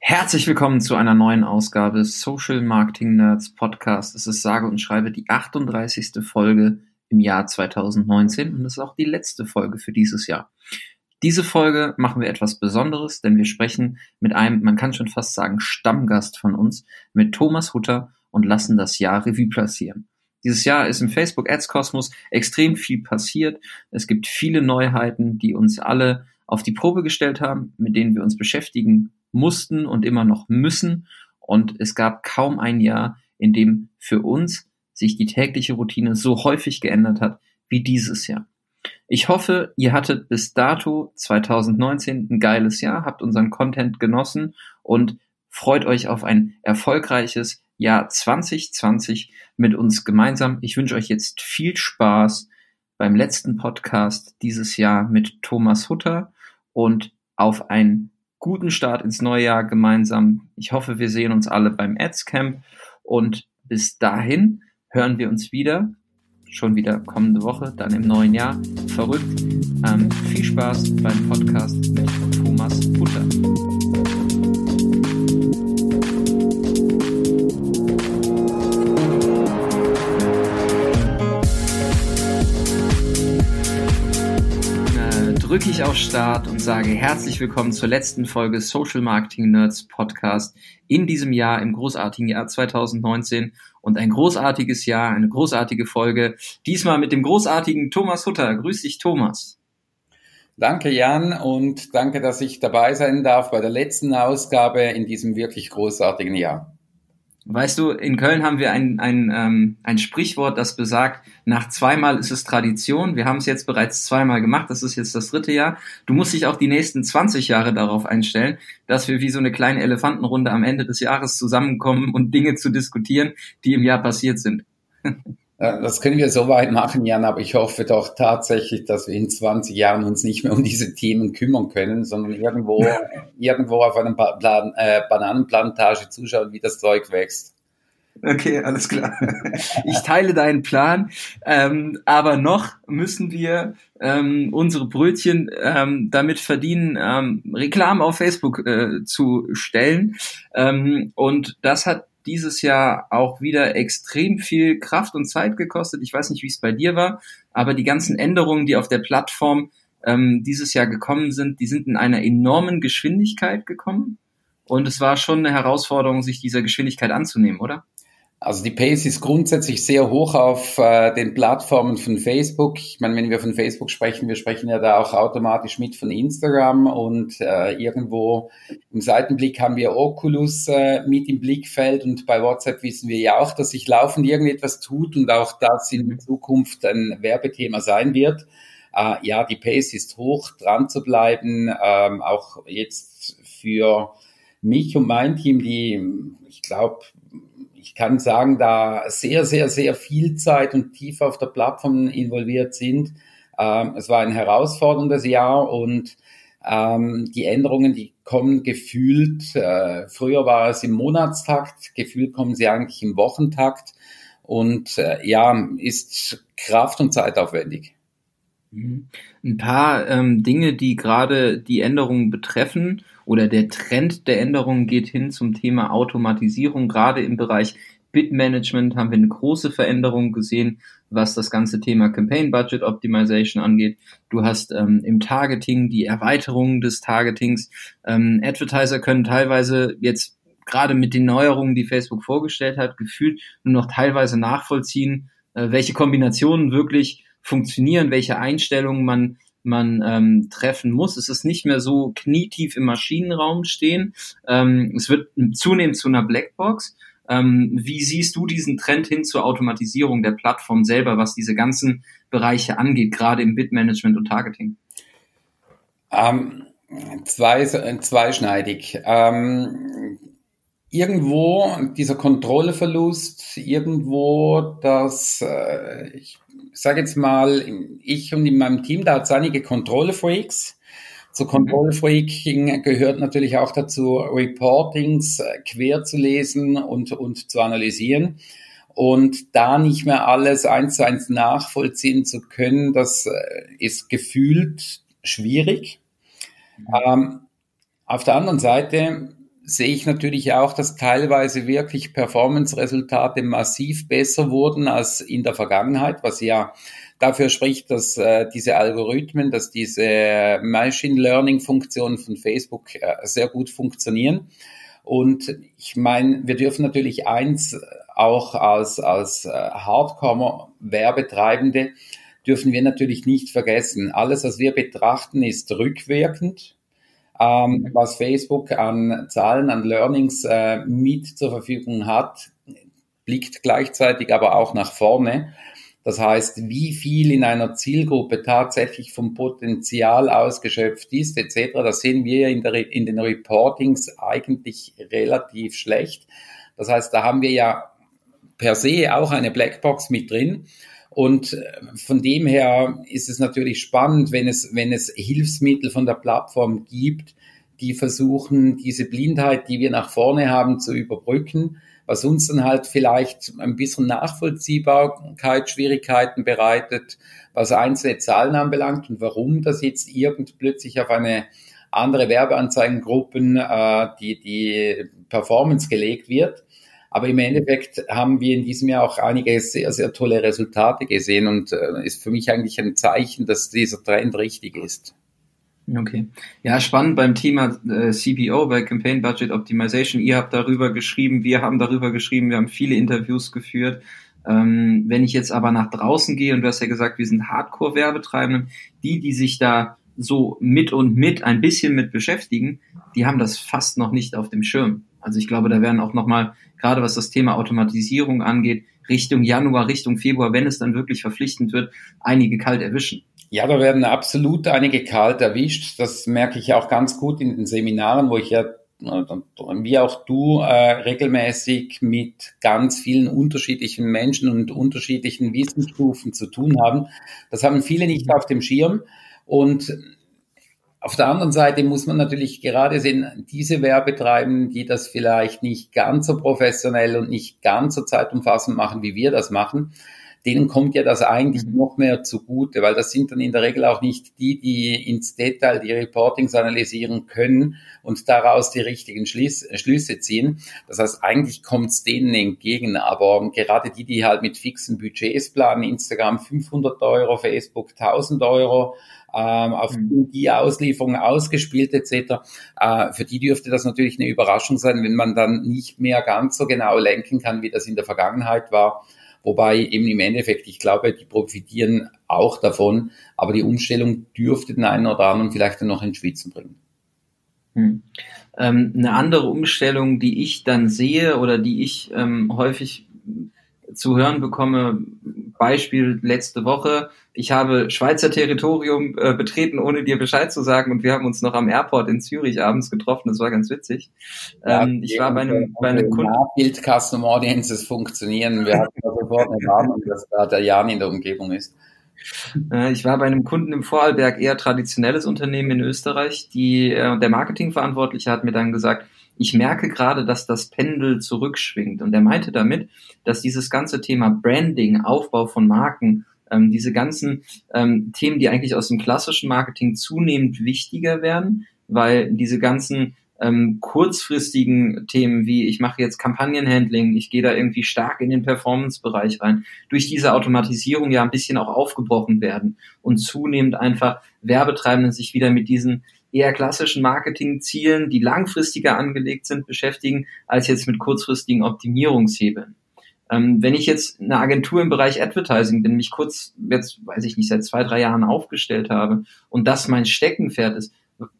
Herzlich willkommen zu einer neuen Ausgabe Social Marketing Nerds Podcast. Es ist sage und schreibe die 38. Folge im Jahr 2019 und es ist auch die letzte Folge für dieses Jahr. Diese Folge machen wir etwas Besonderes, denn wir sprechen mit einem, man kann schon fast sagen, Stammgast von uns, mit Thomas Hutter und lassen das Jahr Revue passieren. Dieses Jahr ist im Facebook Ads Kosmos extrem viel passiert. Es gibt viele Neuheiten, die uns alle auf die Probe gestellt haben, mit denen wir uns beschäftigen mussten und immer noch müssen. Und es gab kaum ein Jahr, in dem für uns sich die tägliche Routine so häufig geändert hat wie dieses Jahr. Ich hoffe, ihr hattet bis dato 2019 ein geiles Jahr, habt unseren Content genossen und freut euch auf ein erfolgreiches Jahr 2020 mit uns gemeinsam. Ich wünsche euch jetzt viel Spaß beim letzten Podcast dieses Jahr mit Thomas Hutter und auf einen guten Start ins neue Jahr gemeinsam. Ich hoffe, wir sehen uns alle beim Ads Camp und bis dahin hören wir uns wieder. Schon wieder kommende Woche, dann im neuen Jahr. Verrückt. Ähm, viel Spaß beim Podcast mit Thomas Hutter. Drücke ich auf Start und sage herzlich willkommen zur letzten Folge Social Marketing Nerds Podcast in diesem Jahr, im großartigen Jahr 2019 und ein großartiges Jahr, eine großartige Folge. Diesmal mit dem großartigen Thomas Hutter. Grüß dich, Thomas. Danke, Jan, und danke, dass ich dabei sein darf bei der letzten Ausgabe in diesem wirklich großartigen Jahr. Weißt du, in Köln haben wir ein, ein, ähm, ein Sprichwort, das besagt, nach zweimal ist es Tradition. Wir haben es jetzt bereits zweimal gemacht, das ist jetzt das dritte Jahr. Du musst dich auch die nächsten 20 Jahre darauf einstellen, dass wir wie so eine kleine Elefantenrunde am Ende des Jahres zusammenkommen und Dinge zu diskutieren, die im Jahr passiert sind. Das können wir so weit machen, Jan, aber ich hoffe doch tatsächlich, dass wir in 20 Jahren uns nicht mehr um diese Themen kümmern können, sondern irgendwo, irgendwo auf einer Plan, äh, Bananenplantage zuschauen, wie das Zeug wächst. Okay, alles klar. Ich teile deinen Plan, ähm, aber noch müssen wir ähm, unsere Brötchen ähm, damit verdienen, ähm, Reklamen auf Facebook äh, zu stellen. Ähm, und das hat dieses Jahr auch wieder extrem viel Kraft und Zeit gekostet. Ich weiß nicht, wie es bei dir war, aber die ganzen Änderungen, die auf der Plattform ähm, dieses Jahr gekommen sind, die sind in einer enormen Geschwindigkeit gekommen. Und es war schon eine Herausforderung, sich dieser Geschwindigkeit anzunehmen, oder? Also die Pace ist grundsätzlich sehr hoch auf äh, den Plattformen von Facebook. Ich meine, wenn wir von Facebook sprechen, wir sprechen ja da auch automatisch mit von Instagram und äh, irgendwo im Seitenblick haben wir Oculus äh, mit im Blickfeld und bei WhatsApp wissen wir ja auch, dass sich laufend irgendetwas tut und auch das in Zukunft ein Werbethema sein wird. Äh, ja, die Pace ist hoch, dran zu bleiben, ähm, auch jetzt für mich und mein Team, die, ich glaube, ich kann sagen, da sehr, sehr, sehr viel Zeit und tief auf der Plattform involviert sind. Ähm, es war ein herausforderndes Jahr und ähm, die Änderungen, die kommen gefühlt, äh, früher war es im Monatstakt, gefühlt kommen sie eigentlich im Wochentakt und äh, ja, ist kraft- und zeitaufwendig. Mhm. Ein paar ähm, Dinge, die gerade die Änderungen betreffen oder der Trend der Änderungen geht hin zum Thema Automatisierung. Gerade im Bereich Bitmanagement haben wir eine große Veränderung gesehen, was das ganze Thema Campaign Budget Optimization angeht. Du hast ähm, im Targeting die Erweiterung des Targetings. Ähm, Advertiser können teilweise jetzt gerade mit den Neuerungen, die Facebook vorgestellt hat, gefühlt nur noch teilweise nachvollziehen, äh, welche Kombinationen wirklich funktionieren, welche Einstellungen man man ähm, treffen muss. Es ist nicht mehr so knietief im Maschinenraum stehen. Ähm, es wird zunehmend zu einer Blackbox. Ähm, wie siehst du diesen Trend hin zur Automatisierung der Plattform selber, was diese ganzen Bereiche angeht, gerade im Bitmanagement und Targeting? Ähm, zwei, zweischneidig. Ähm, irgendwo dieser Kontrolleverlust, irgendwo das, äh, ich sage jetzt mal, ich und in meinem Team, da hat es einige Kontrollfreaks. Zu mhm. Kontrollfreaking gehört natürlich auch dazu, Reportings äh, quer zu lesen und, und zu analysieren. Und da nicht mehr alles eins zu eins nachvollziehen zu können, das äh, ist gefühlt schwierig. Mhm. Ähm, auf der anderen Seite sehe ich natürlich auch, dass teilweise wirklich Performance-Resultate massiv besser wurden als in der Vergangenheit, was ja dafür spricht, dass äh, diese Algorithmen, dass diese Machine Learning-Funktionen von Facebook äh, sehr gut funktionieren. Und ich meine, wir dürfen natürlich eins auch als, als äh, Hardcore-Werbetreibende dürfen wir natürlich nicht vergessen. Alles, was wir betrachten, ist rückwirkend. Ähm, was Facebook an Zahlen, an Learnings äh, mit zur Verfügung hat, blickt gleichzeitig aber auch nach vorne. Das heißt, wie viel in einer Zielgruppe tatsächlich vom Potenzial ausgeschöpft ist, etc., das sehen wir in, in den Reportings eigentlich relativ schlecht. Das heißt, da haben wir ja per se auch eine Blackbox mit drin. Und äh, von dem her ist es natürlich spannend, wenn es, wenn es Hilfsmittel von der Plattform gibt, die versuchen, diese Blindheit, die wir nach vorne haben, zu überbrücken, was uns dann halt vielleicht ein bisschen Nachvollziehbarkeit, Schwierigkeiten bereitet, was einzelne Zahlen anbelangt und warum das jetzt irgend plötzlich auf eine andere Werbeanzeigengruppen äh, die, die Performance gelegt wird. Aber im Endeffekt haben wir in diesem Jahr auch einige sehr, sehr tolle Resultate gesehen und äh, ist für mich eigentlich ein Zeichen, dass dieser Trend richtig ist. Okay. Ja, spannend beim Thema äh, CBO, bei Campaign Budget Optimization. Ihr habt darüber geschrieben, wir haben darüber geschrieben, wir haben viele Interviews geführt. Ähm, wenn ich jetzt aber nach draußen gehe, und du hast ja gesagt, wir sind Hardcore-Werbetreibenden, die, die sich da so mit und mit ein bisschen mit beschäftigen, die haben das fast noch nicht auf dem Schirm. Also ich glaube, da werden auch nochmal, gerade was das Thema Automatisierung angeht, Richtung Januar, Richtung Februar, wenn es dann wirklich verpflichtend wird, einige kalt erwischen. Ja, da werden absolut einige kalt erwischt. Das merke ich auch ganz gut in den Seminaren, wo ich ja wie auch du äh, regelmäßig mit ganz vielen unterschiedlichen Menschen und unterschiedlichen Wissensstufen zu tun haben. Das haben viele nicht auf dem Schirm. Und auf der anderen Seite muss man natürlich gerade sehen, diese Werbetreibenden, die das vielleicht nicht ganz so professionell und nicht ganz so zeitumfassend machen, wie wir das machen, denen kommt ja das eigentlich mhm. noch mehr zugute, weil das sind dann in der Regel auch nicht die, die ins Detail die Reportings analysieren können und daraus die richtigen Schlüsse, Schlüsse ziehen. Das heißt, eigentlich kommt es denen entgegen, aber gerade die, die halt mit fixen Budgets planen, Instagram 500 Euro, Facebook 1000 Euro, ähm, auf mhm. die Auslieferung ausgespielt etc. Äh, für die dürfte das natürlich eine Überraschung sein, wenn man dann nicht mehr ganz so genau lenken kann, wie das in der Vergangenheit war. Wobei eben im Endeffekt, ich glaube, die profitieren auch davon, aber die Umstellung dürfte den einen oder anderen vielleicht dann noch in Schwitzen bringen. Hm. Ähm, eine andere Umstellung, die ich dann sehe oder die ich ähm, häufig zu hören bekomme, Beispiel letzte Woche, ich habe Schweizer Territorium äh, betreten, ohne dir Bescheid zu sagen. Und wir haben uns noch am Airport in Zürich abends getroffen, das war ganz witzig. Ähm, ich war bei einem, bei einem Kunden... Bild Custom Audiences funktionieren, wir hatten sofort eine Warnung, dass da der Jan in der Umgebung ist. Äh, ich war bei einem Kunden im Vorarlberg, eher traditionelles Unternehmen in Österreich, die, äh, der Marketingverantwortliche hat mir dann gesagt, ich merke gerade, dass das Pendel zurückschwingt. Und er meinte damit, dass dieses ganze Thema Branding, Aufbau von Marken, ähm, diese ganzen ähm, Themen, die eigentlich aus dem klassischen Marketing zunehmend wichtiger werden, weil diese ganzen ähm, kurzfristigen Themen wie ich mache jetzt Kampagnenhandling, ich gehe da irgendwie stark in den Performance-Bereich rein, durch diese Automatisierung ja ein bisschen auch aufgebrochen werden und zunehmend einfach Werbetreibenden sich wieder mit diesen eher klassischen Marketingzielen, die langfristiger angelegt sind, beschäftigen, als jetzt mit kurzfristigen Optimierungshebeln. Ähm, wenn ich jetzt eine Agentur im Bereich Advertising bin, mich kurz, jetzt weiß ich nicht, seit zwei, drei Jahren aufgestellt habe und das mein Steckenpferd ist,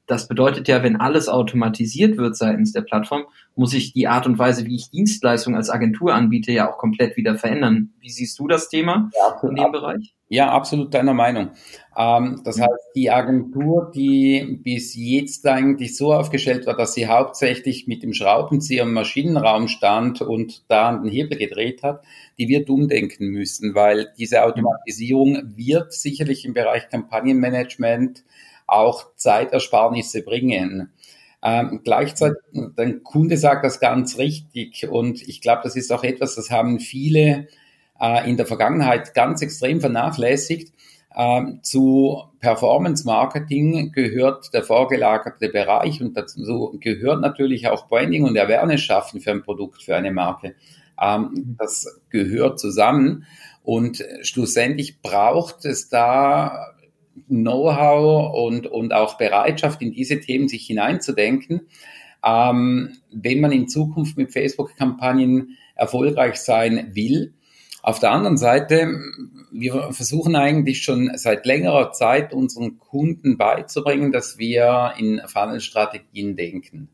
das bedeutet ja, wenn alles automatisiert wird seitens der Plattform, muss ich die Art und Weise, wie ich Dienstleistungen als Agentur anbiete, ja auch komplett wieder verändern. Wie siehst du das Thema ja, in dem Bereich? Ja, absolut deiner Meinung. Ähm, das heißt, die Agentur, die bis jetzt eigentlich so aufgestellt war, dass sie hauptsächlich mit dem Schraubenzieher im Maschinenraum stand und da an den Hebel gedreht hat, die wird umdenken müssen, weil diese Automatisierung wird sicherlich im Bereich Kampagnenmanagement auch Zeitersparnisse bringen. Ähm, gleichzeitig, der Kunde sagt das ganz richtig und ich glaube, das ist auch etwas, das haben viele äh, in der Vergangenheit ganz extrem vernachlässigt. Ähm, zu Performance Marketing gehört der vorgelagerte Bereich und dazu gehört natürlich auch Branding und Awareness schaffen für ein Produkt, für eine Marke. Ähm, das gehört zusammen und schlussendlich braucht es da Know-how und, und auch Bereitschaft, in diese Themen sich hineinzudenken. Ähm, wenn man in Zukunft mit Facebook-Kampagnen erfolgreich sein will. Auf der anderen Seite, wir versuchen eigentlich schon seit längerer Zeit unseren Kunden beizubringen, dass wir in Funnel-Strategien denken.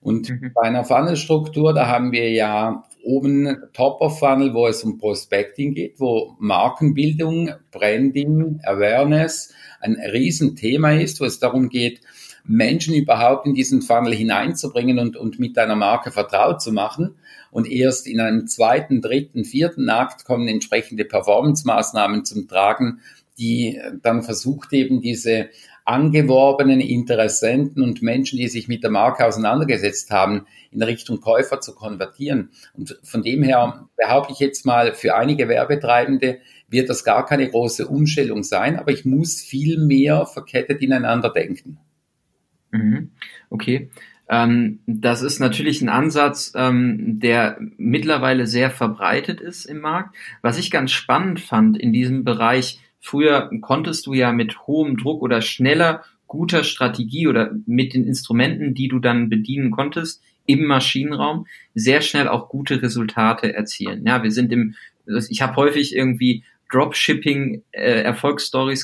Und mhm. bei einer Funnel-Struktur, da haben wir ja oben Top of Funnel, wo es um Prospecting geht, wo Markenbildung, Branding, Awareness ein Riesenthema ist, wo es darum geht, Menschen überhaupt in diesen Funnel hineinzubringen und, und mit deiner Marke vertraut zu machen. Und erst in einem zweiten, dritten, vierten Akt kommen entsprechende Performance-Maßnahmen zum Tragen, die dann versucht eben diese angeworbenen Interessenten und Menschen, die sich mit der Marke auseinandergesetzt haben, in Richtung Käufer zu konvertieren. Und von dem her behaupte ich jetzt mal, für einige Werbetreibende wird das gar keine große Umstellung sein, aber ich muss viel mehr verkettet ineinander denken. Mhm. Okay. Ähm, das ist natürlich ein Ansatz, ähm, der mittlerweile sehr verbreitet ist im Markt. Was ich ganz spannend fand in diesem Bereich, früher konntest du ja mit hohem Druck oder schneller guter Strategie oder mit den Instrumenten, die du dann bedienen konntest, im Maschinenraum sehr schnell auch gute Resultate erzielen. Ja, wir sind im, ich habe häufig irgendwie Dropshipping äh,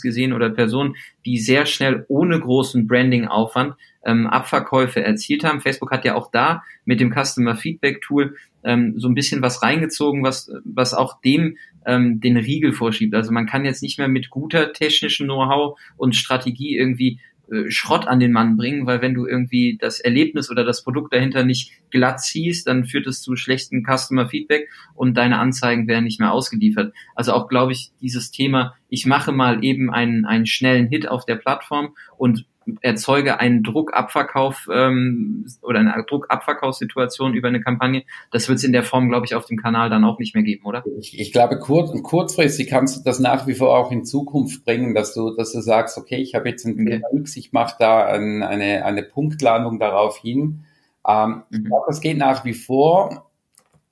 gesehen oder Personen, die sehr schnell ohne großen Branding-Aufwand ähm, Abverkäufe erzielt haben. Facebook hat ja auch da mit dem Customer Feedback Tool ähm, so ein bisschen was reingezogen, was, was auch dem ähm, den Riegel vorschiebt. Also man kann jetzt nicht mehr mit guter technischen Know-how und Strategie irgendwie äh, Schrott an den Mann bringen, weil wenn du irgendwie das Erlebnis oder das Produkt dahinter nicht glatt ziehst, dann führt es zu schlechten Customer Feedback und deine Anzeigen werden nicht mehr ausgeliefert. Also auch, glaube ich, dieses Thema, ich mache mal eben einen, einen schnellen Hit auf der Plattform und erzeuge einen Druckabverkauf ähm, oder eine Druckabverkaufssituation über eine Kampagne. Das wird es in der Form, glaube ich, auf dem Kanal dann auch nicht mehr geben, oder? Ich, ich glaube, kurz, kurzfristig kannst du das nach wie vor auch in Zukunft bringen, dass du, dass du sagst, okay, ich habe jetzt ein okay. X, ich mache da ein, eine, eine Punktlandung darauf hin. Ähm, mhm. Ich glaube, das geht nach wie vor.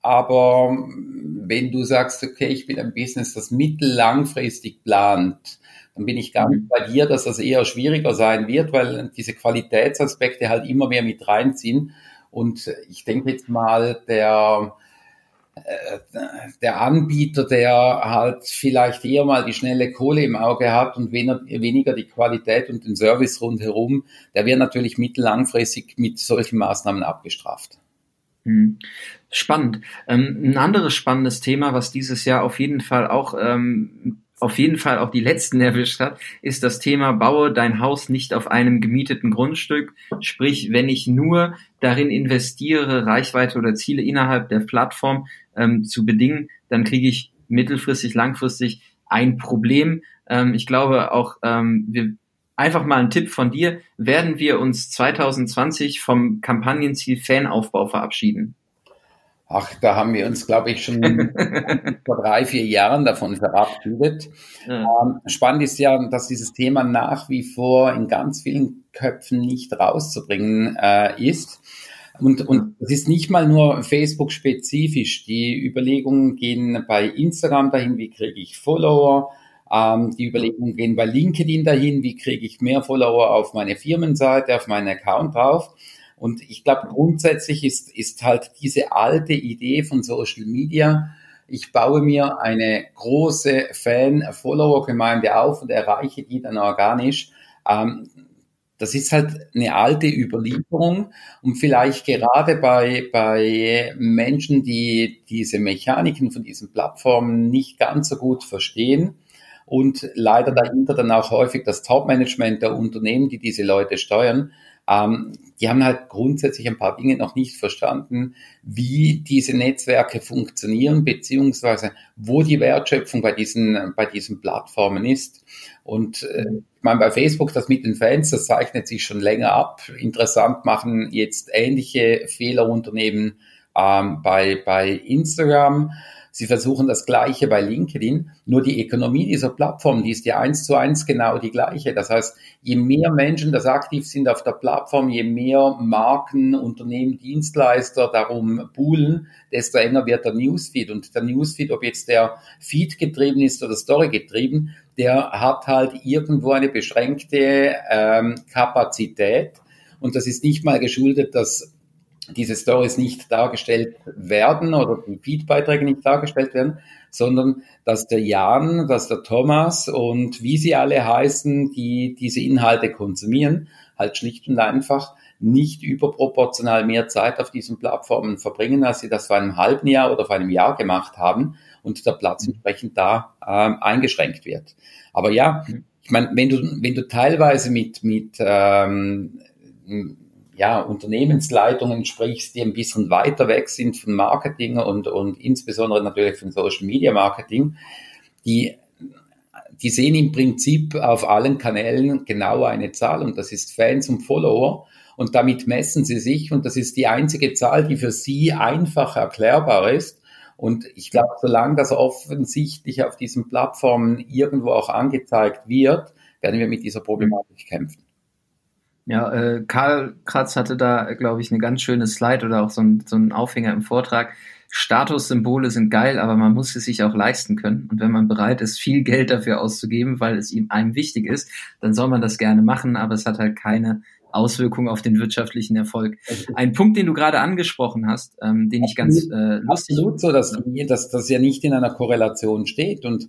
Aber wenn du sagst, okay, ich bin ein Business, das mittellangfristig plant, dann bin ich ganz mhm. bei dir, dass das eher schwieriger sein wird, weil diese Qualitätsaspekte halt immer mehr mit reinziehen. Und ich denke jetzt mal, der, äh, der Anbieter, der halt vielleicht eher mal die schnelle Kohle im Auge hat und weniger die Qualität und den Service rundherum, der wird natürlich mittellangfristig mit solchen Maßnahmen abgestraft. Mhm. Spannend. Ähm, ein anderes spannendes Thema, was dieses Jahr auf jeden Fall auch ähm, auf jeden Fall auch die letzten erwischt hat, ist das Thema baue dein Haus nicht auf einem gemieteten Grundstück. Sprich, wenn ich nur darin investiere, Reichweite oder Ziele innerhalb der Plattform ähm, zu bedingen, dann kriege ich mittelfristig, langfristig ein Problem. Ähm, ich glaube auch, ähm, wir einfach mal ein Tipp von dir, werden wir uns 2020 vom Kampagnenziel Fanaufbau verabschieden? Ach, da haben wir uns, glaube ich, schon vor drei, vier Jahren davon verabschiedet. Ja. Ähm, spannend ist ja, dass dieses Thema nach wie vor in ganz vielen Köpfen nicht rauszubringen äh, ist. Und, und es ist nicht mal nur Facebook-spezifisch. Die Überlegungen gehen bei Instagram dahin, wie kriege ich Follower. Ähm, die Überlegungen gehen bei LinkedIn dahin, wie kriege ich mehr Follower auf meine Firmenseite, auf meinen Account drauf. Und ich glaube, grundsätzlich ist, ist halt diese alte Idee von Social Media, ich baue mir eine große Fan-Follower-Gemeinde auf und erreiche die dann organisch. Ähm, das ist halt eine alte Überlieferung und vielleicht gerade bei, bei Menschen, die diese Mechaniken von diesen Plattformen nicht ganz so gut verstehen und leider dahinter dann auch häufig das Top-Management der Unternehmen, die diese Leute steuern, ähm, die haben halt grundsätzlich ein paar Dinge noch nicht verstanden, wie diese Netzwerke funktionieren, beziehungsweise wo die Wertschöpfung bei diesen, bei diesen Plattformen ist. Und äh, ich meine, bei Facebook, das mit den Fans, das zeichnet sich schon länger ab. Interessant machen jetzt ähnliche Fehlerunternehmen ähm, bei, bei Instagram. Sie versuchen das Gleiche bei LinkedIn. Nur die Ökonomie dieser Plattform, die ist ja eins zu eins genau die gleiche. Das heißt, je mehr Menschen das aktiv sind auf der Plattform, je mehr Marken, Unternehmen, Dienstleister darum buhlen, desto enger wird der Newsfeed. Und der Newsfeed, ob jetzt der Feed getrieben ist oder Story getrieben, der hat halt irgendwo eine beschränkte ähm, Kapazität. Und das ist nicht mal geschuldet, dass diese Stories nicht dargestellt werden oder die Feedbeiträge nicht dargestellt werden, sondern dass der Jan, dass der Thomas und wie sie alle heißen, die diese Inhalte konsumieren, halt schlicht und einfach nicht überproportional mehr Zeit auf diesen Plattformen verbringen, als sie das vor einem halben Jahr oder vor einem Jahr gemacht haben und der Platz entsprechend da ähm, eingeschränkt wird. Aber ja, ich meine, wenn du, wenn du teilweise mit, mit ähm, ja, Unternehmensleitungen sprichst, die ein bisschen weiter weg sind von Marketing und, und insbesondere natürlich von Social Media Marketing, die, die sehen im Prinzip auf allen Kanälen genau eine Zahl und das ist Fans und Follower und damit messen sie sich und das ist die einzige Zahl, die für sie einfach erklärbar ist. Und ich glaube, solange das offensichtlich auf diesen Plattformen irgendwo auch angezeigt wird, werden wir mit dieser Problematik kämpfen. Ja, äh, Karl Kratz hatte da, glaube ich, eine ganz schöne Slide oder auch so ein, so Aufhänger im Vortrag. Statussymbole sind geil, aber man muss es sich auch leisten können. Und wenn man bereit ist, viel Geld dafür auszugeben, weil es ihm einem wichtig ist, dann soll man das gerne machen, aber es hat halt keine Auswirkungen auf den wirtschaftlichen Erfolg. Ein Punkt, den du gerade angesprochen hast, ähm, den ich ganz äh, lustig. Absolut so, dass, dass das ja nicht in einer Korrelation steht und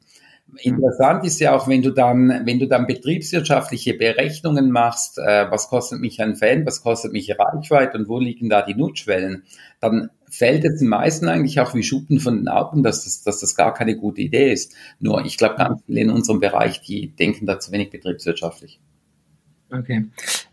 Interessant ist ja auch, wenn du dann, wenn du dann betriebswirtschaftliche Berechnungen machst, äh, was kostet mich ein Fan, was kostet mich Reichweite und wo liegen da die Nutzschwellen, dann fällt es den meisten eigentlich auch wie Schuppen von den Augen, dass das, dass das gar keine gute Idee ist. Nur ich glaube, ganz viele in unserem Bereich, die denken da zu wenig betriebswirtschaftlich. Okay.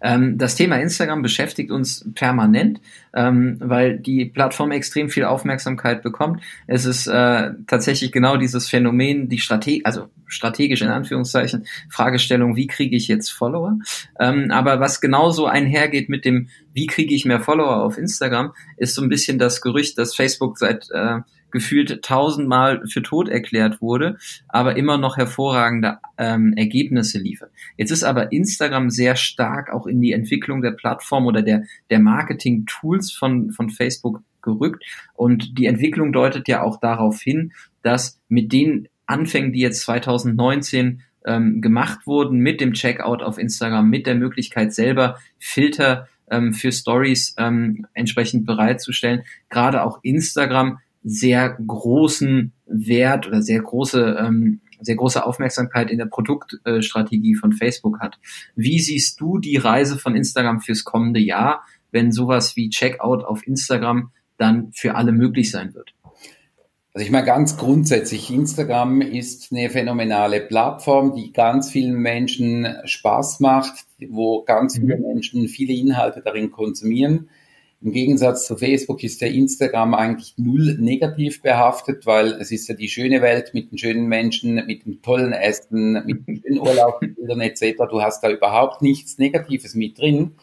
Ähm, das Thema Instagram beschäftigt uns permanent, ähm, weil die Plattform extrem viel Aufmerksamkeit bekommt. Es ist äh, tatsächlich genau dieses Phänomen, die Strategie, also strategisch in Anführungszeichen, Fragestellung, wie kriege ich jetzt Follower? Ähm, aber was genauso einhergeht mit dem, wie kriege ich mehr Follower auf Instagram, ist so ein bisschen das Gerücht, dass Facebook seit äh, gefühlt tausendmal für tot erklärt wurde, aber immer noch hervorragende ähm, Ergebnisse liefert. Jetzt ist aber Instagram sehr stark auch in die Entwicklung der Plattform oder der, der Marketing-Tools von, von Facebook gerückt und die Entwicklung deutet ja auch darauf hin, dass mit den Anfängen, die jetzt 2019 ähm, gemacht wurden, mit dem Checkout auf Instagram, mit der Möglichkeit selber Filter ähm, für Stories ähm, entsprechend bereitzustellen, gerade auch Instagram sehr großen Wert oder sehr große, ähm, sehr große Aufmerksamkeit in der Produktstrategie von Facebook hat. Wie siehst du die Reise von Instagram fürs kommende Jahr, wenn sowas wie Checkout auf Instagram dann für alle möglich sein wird? Also ich meine ganz grundsätzlich, Instagram ist eine phänomenale Plattform, die ganz vielen Menschen Spaß macht, wo ganz viele mhm. Menschen viele Inhalte darin konsumieren. Im Gegensatz zu Facebook ist der Instagram eigentlich null negativ behaftet, weil es ist ja die schöne Welt mit den schönen Menschen, mit dem tollen Essen, mit den schönen Urlaubsbildern etc. Du hast da überhaupt nichts Negatives mit drin.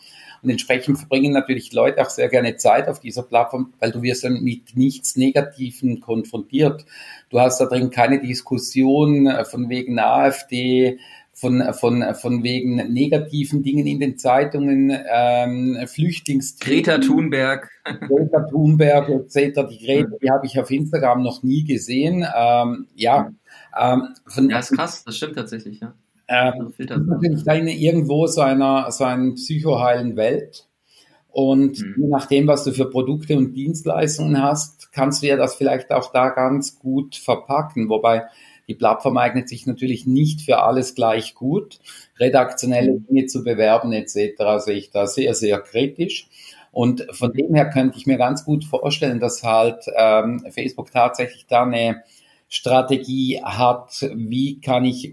Und entsprechend verbringen natürlich Leute auch sehr gerne Zeit auf dieser Plattform, weil du wirst dann mit nichts Negativen konfrontiert. Du hast da drin keine Diskussion von wegen AfD, von, von, von wegen negativen Dingen in den Zeitungen, ähm, Flüchtlings... Greta Thunberg. Greta Thunberg etc. Die Greta, die habe ich auf Instagram noch nie gesehen. Ähm, ja, ähm, von, ja, ist krass, das stimmt tatsächlich, ja. Ähm, ist natürlich da in irgendwo so einer, so einer psychoheilen Welt. Und mhm. je nachdem, was du für Produkte und Dienstleistungen hast, kannst du ja das vielleicht auch da ganz gut verpacken. Wobei die Plattform eignet sich natürlich nicht für alles gleich gut. Redaktionelle mhm. Dinge zu bewerben etc. sehe ich da sehr, sehr kritisch. Und von dem her könnte ich mir ganz gut vorstellen, dass halt ähm, Facebook tatsächlich da eine Strategie hat, wie kann ich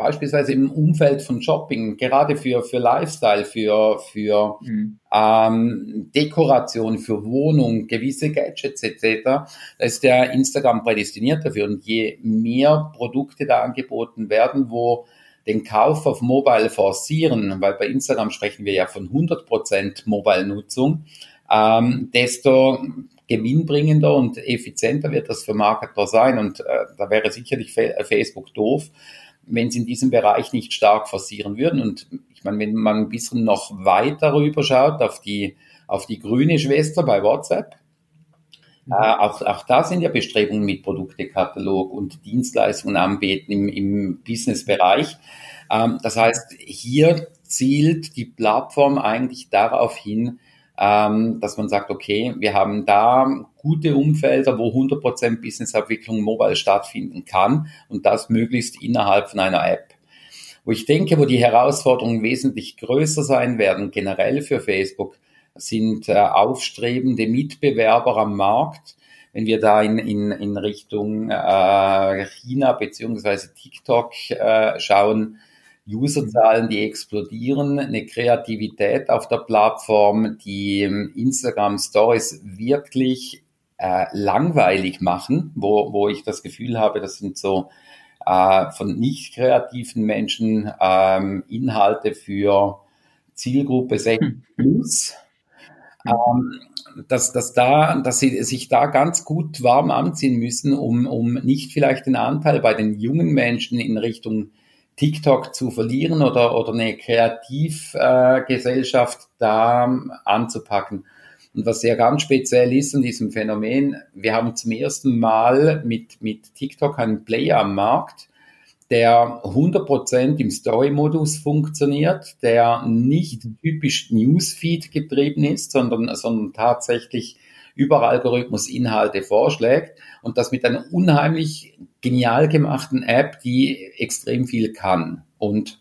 beispielsweise im Umfeld von Shopping, gerade für, für Lifestyle, für, für mhm. ähm, Dekoration, für Wohnung, gewisse Gadgets etc., da ist der Instagram prädestiniert dafür. Und je mehr Produkte da angeboten werden, wo den Kauf auf Mobile forcieren, weil bei Instagram sprechen wir ja von 100% Mobile-Nutzung, ähm, desto gewinnbringender und effizienter wird das für Marketer sein. Und äh, da wäre sicherlich Facebook doof, wenn sie in diesem Bereich nicht stark forcieren würden. Und ich meine, wenn man ein bisschen noch weiter rüber schaut auf die, auf die grüne Schwester bei WhatsApp, äh, auch, auch da sind ja Bestrebungen mit Produktekatalog und Dienstleistungen anbieten im, im Businessbereich. Ähm, das heißt, hier zielt die Plattform eigentlich darauf hin, ähm, dass man sagt, okay, wir haben da gute Umfelder, wo 100% Businessabwicklung mobile stattfinden kann und das möglichst innerhalb von einer App. Wo ich denke, wo die Herausforderungen wesentlich größer sein werden, generell für Facebook, sind äh, aufstrebende Mitbewerber am Markt. Wenn wir da in, in, in Richtung äh, China beziehungsweise TikTok äh, schauen, Userzahlen, die explodieren, eine Kreativität auf der Plattform, die ähm, Instagram Stories wirklich äh, langweilig machen, wo, wo ich das Gefühl habe, das sind so äh, von nicht kreativen Menschen ähm, Inhalte für Zielgruppe 6 hm. plus. Ähm, dass, dass, da, dass sie sich da ganz gut warm anziehen müssen, um, um nicht vielleicht den Anteil bei den jungen Menschen in Richtung TikTok zu verlieren oder, oder eine Kreativgesellschaft äh, da anzupacken. Und was sehr ganz speziell ist an diesem Phänomen, wir haben zum ersten Mal mit, mit TikTok einen Player am Markt, der 100% im Story-Modus funktioniert, der nicht typisch Newsfeed getrieben ist, sondern, sondern tatsächlich über Algorithmus Inhalte vorschlägt und das mit einer unheimlich genial gemachten App, die extrem viel kann. Und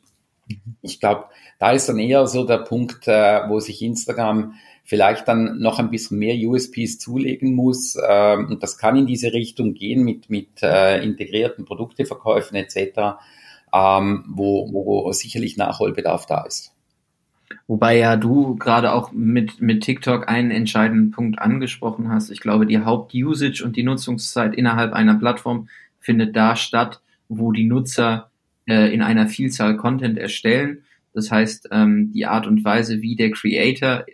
ich glaube, da ist dann eher so der Punkt, äh, wo sich Instagram vielleicht dann noch ein bisschen mehr USPs zulegen muss. Ähm, und das kann in diese Richtung gehen mit, mit äh, integrierten Produkteverkäufen etc., ähm, wo, wo sicherlich Nachholbedarf da ist. Wobei ja du gerade auch mit, mit TikTok einen entscheidenden Punkt angesprochen hast. Ich glaube, die Hauptusage und die Nutzungszeit innerhalb einer Plattform findet da statt, wo die Nutzer äh, in einer Vielzahl Content erstellen. Das heißt, ähm, die Art und Weise, wie der Creator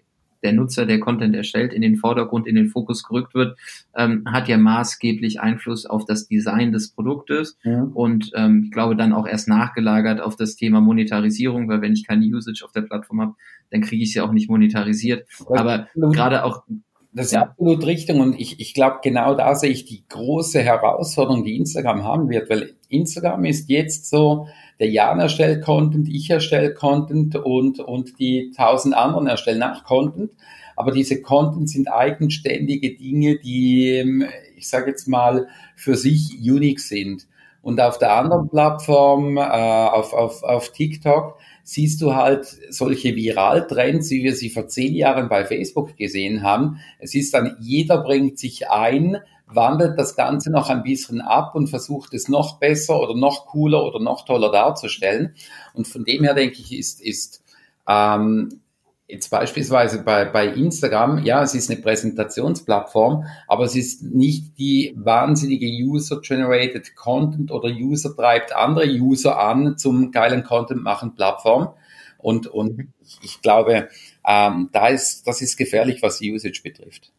der Nutzer, der Content erstellt, in den Vordergrund, in den Fokus gerückt wird, ähm, hat ja maßgeblich Einfluss auf das Design des Produktes ja. und ähm, ich glaube dann auch erst nachgelagert auf das Thema Monetarisierung, weil wenn ich keine Usage auf der Plattform habe, dann kriege ich sie auch nicht monetarisiert. Aber gerade auch das ist ja. absolut Richtung und ich, ich glaube, genau da sehe ich die große Herausforderung, die Instagram haben wird, weil Instagram ist jetzt so, der Jan erstellt Content, ich erstelle Content und, und die tausend anderen erstellen nach Content. Aber diese Content sind eigenständige Dinge, die, ähm, ich sage jetzt mal, für sich unique sind. Und auf der anderen Plattform, äh, auf, auf, auf TikTok, siehst du halt solche Viraltrends, wie wir sie vor zehn Jahren bei Facebook gesehen haben. Es ist dann, jeder bringt sich ein, wandelt das Ganze noch ein bisschen ab und versucht es noch besser oder noch cooler oder noch toller darzustellen. Und von dem her denke ich, ist, ist ähm, jetzt beispielsweise bei, bei Instagram, ja, es ist eine Präsentationsplattform, aber es ist nicht die wahnsinnige User-Generated Content oder User treibt andere User an zum geilen Content machen Plattform. Und, und mhm. ich, ich glaube, ähm, da ist, das ist gefährlich, was Usage betrifft.